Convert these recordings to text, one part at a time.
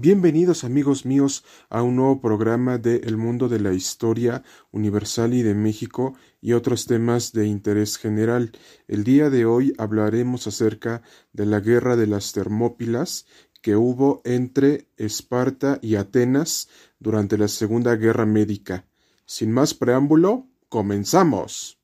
Bienvenidos amigos míos a un nuevo programa de El mundo de la historia universal y de México y otros temas de interés general. El día de hoy hablaremos acerca de la guerra de las Termópilas que hubo entre Esparta y Atenas durante la Segunda Guerra Médica. Sin más preámbulo, comenzamos.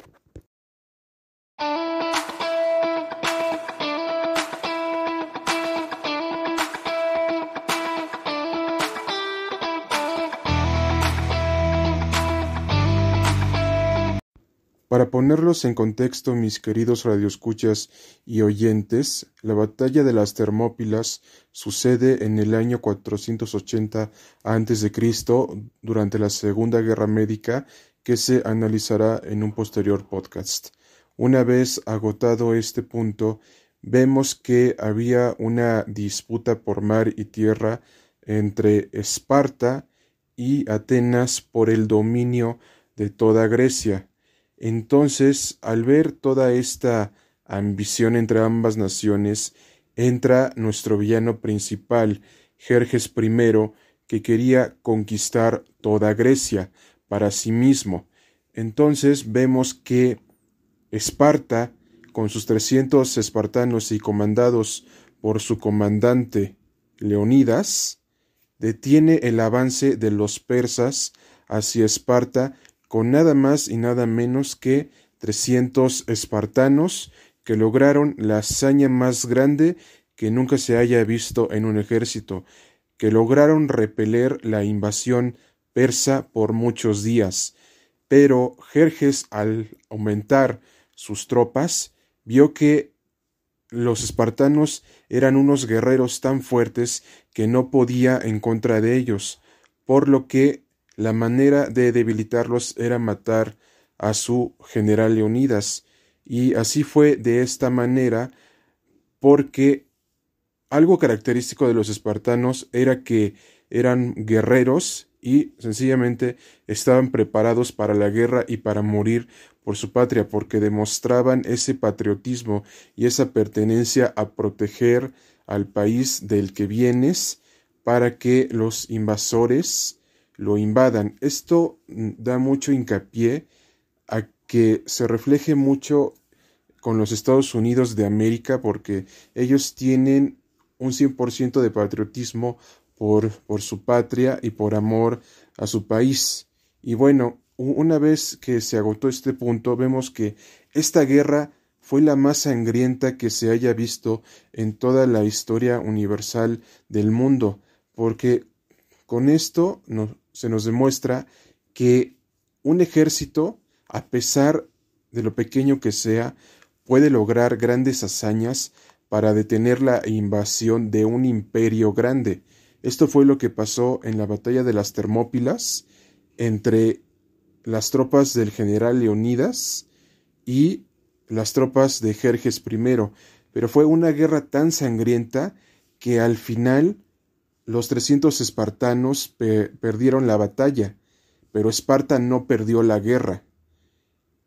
Para ponerlos en contexto, mis queridos radioescuchas y oyentes, la batalla de las Termópilas sucede en el año 480 a.C. durante la Segunda Guerra Médica que se analizará en un posterior podcast. Una vez agotado este punto, vemos que había una disputa por mar y tierra entre Esparta y Atenas por el dominio de toda Grecia. Entonces, al ver toda esta ambición entre ambas naciones, entra nuestro villano principal, Jerjes I, que quería conquistar toda Grecia para sí mismo. Entonces vemos que Esparta, con sus trescientos espartanos y comandados por su comandante Leonidas, detiene el avance de los persas hacia Esparta con nada más y nada menos que trescientos espartanos que lograron la hazaña más grande que nunca se haya visto en un ejército, que lograron repeler la invasión persa por muchos días. Pero Jerjes, al aumentar sus tropas, vio que los espartanos eran unos guerreros tan fuertes que no podía en contra de ellos, por lo que la manera de debilitarlos era matar a su general Leonidas, y así fue de esta manera porque algo característico de los espartanos era que eran guerreros y sencillamente estaban preparados para la guerra y para morir por su patria, porque demostraban ese patriotismo y esa pertenencia a proteger al país del que vienes para que los invasores lo invadan. Esto mm, da mucho hincapié a que se refleje mucho con los Estados Unidos de América porque ellos tienen un 100% de patriotismo por, por su patria y por amor a su país. Y bueno, una vez que se agotó este punto, vemos que esta guerra fue la más sangrienta que se haya visto en toda la historia universal del mundo, porque con esto se nos demuestra que un ejército, a pesar de lo pequeño que sea, puede lograr grandes hazañas para detener la invasión de un imperio grande. Esto fue lo que pasó en la batalla de las Termópilas entre las tropas del general Leonidas y las tropas de Jerjes I, pero fue una guerra tan sangrienta que al final los trescientos espartanos perdieron la batalla, pero Esparta no perdió la guerra.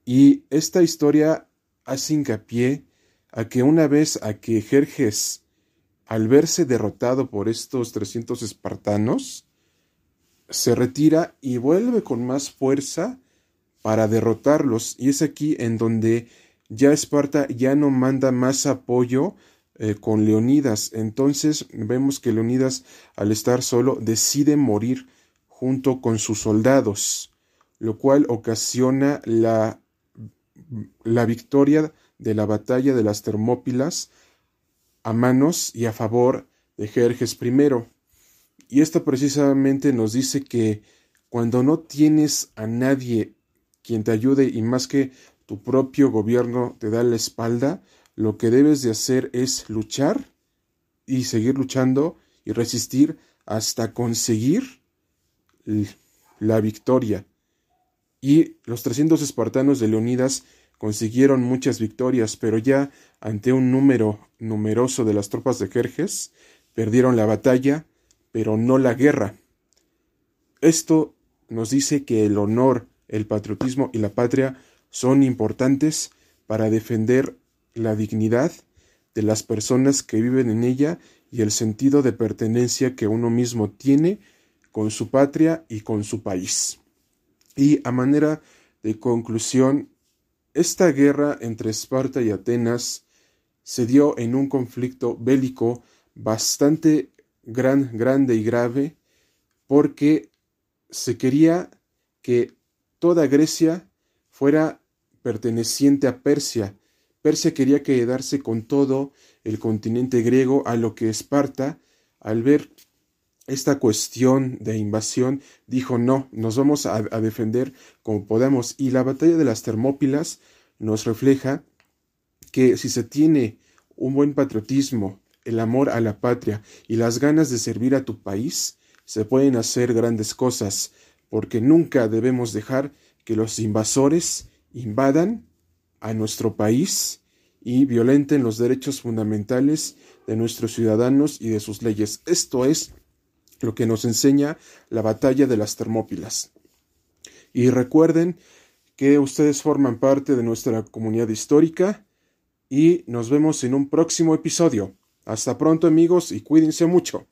Y esta historia hace hincapié a que una vez a que Jerjes, al verse derrotado por estos trescientos espartanos, se retira y vuelve con más fuerza para derrotarlos. Y es aquí en donde ya Esparta ya no manda más apoyo eh, con Leonidas. Entonces vemos que Leonidas, al estar solo, decide morir junto con sus soldados, lo cual ocasiona la, la victoria de la batalla de las Termópilas a manos y a favor de Jerjes I. Y esto precisamente nos dice que cuando no tienes a nadie quien te ayude y más que tu propio gobierno te da la espalda, lo que debes de hacer es luchar y seguir luchando y resistir hasta conseguir la victoria. Y los 300 espartanos de Leonidas consiguieron muchas victorias, pero ya ante un número numeroso de las tropas de Jerjes, perdieron la batalla, pero no la guerra. Esto nos dice que el honor, el patriotismo y la patria son importantes para defender la dignidad de las personas que viven en ella y el sentido de pertenencia que uno mismo tiene con su patria y con su país. Y a manera de conclusión, esta guerra entre Esparta y Atenas se dio en un conflicto bélico bastante gran, grande y grave porque se quería que toda Grecia fuera perteneciente a Persia. Persia quería quedarse con todo el continente griego, a lo que Esparta, al ver esta cuestión de invasión, dijo no, nos vamos a, a defender como podamos. Y la batalla de las Termópilas nos refleja que si se tiene un buen patriotismo, el amor a la patria y las ganas de servir a tu país, se pueden hacer grandes cosas, porque nunca debemos dejar que los invasores invadan a nuestro país y violenten los derechos fundamentales de nuestros ciudadanos y de sus leyes. Esto es lo que nos enseña la batalla de las Termópilas. Y recuerden que ustedes forman parte de nuestra comunidad histórica y nos vemos en un próximo episodio. Hasta pronto amigos y cuídense mucho.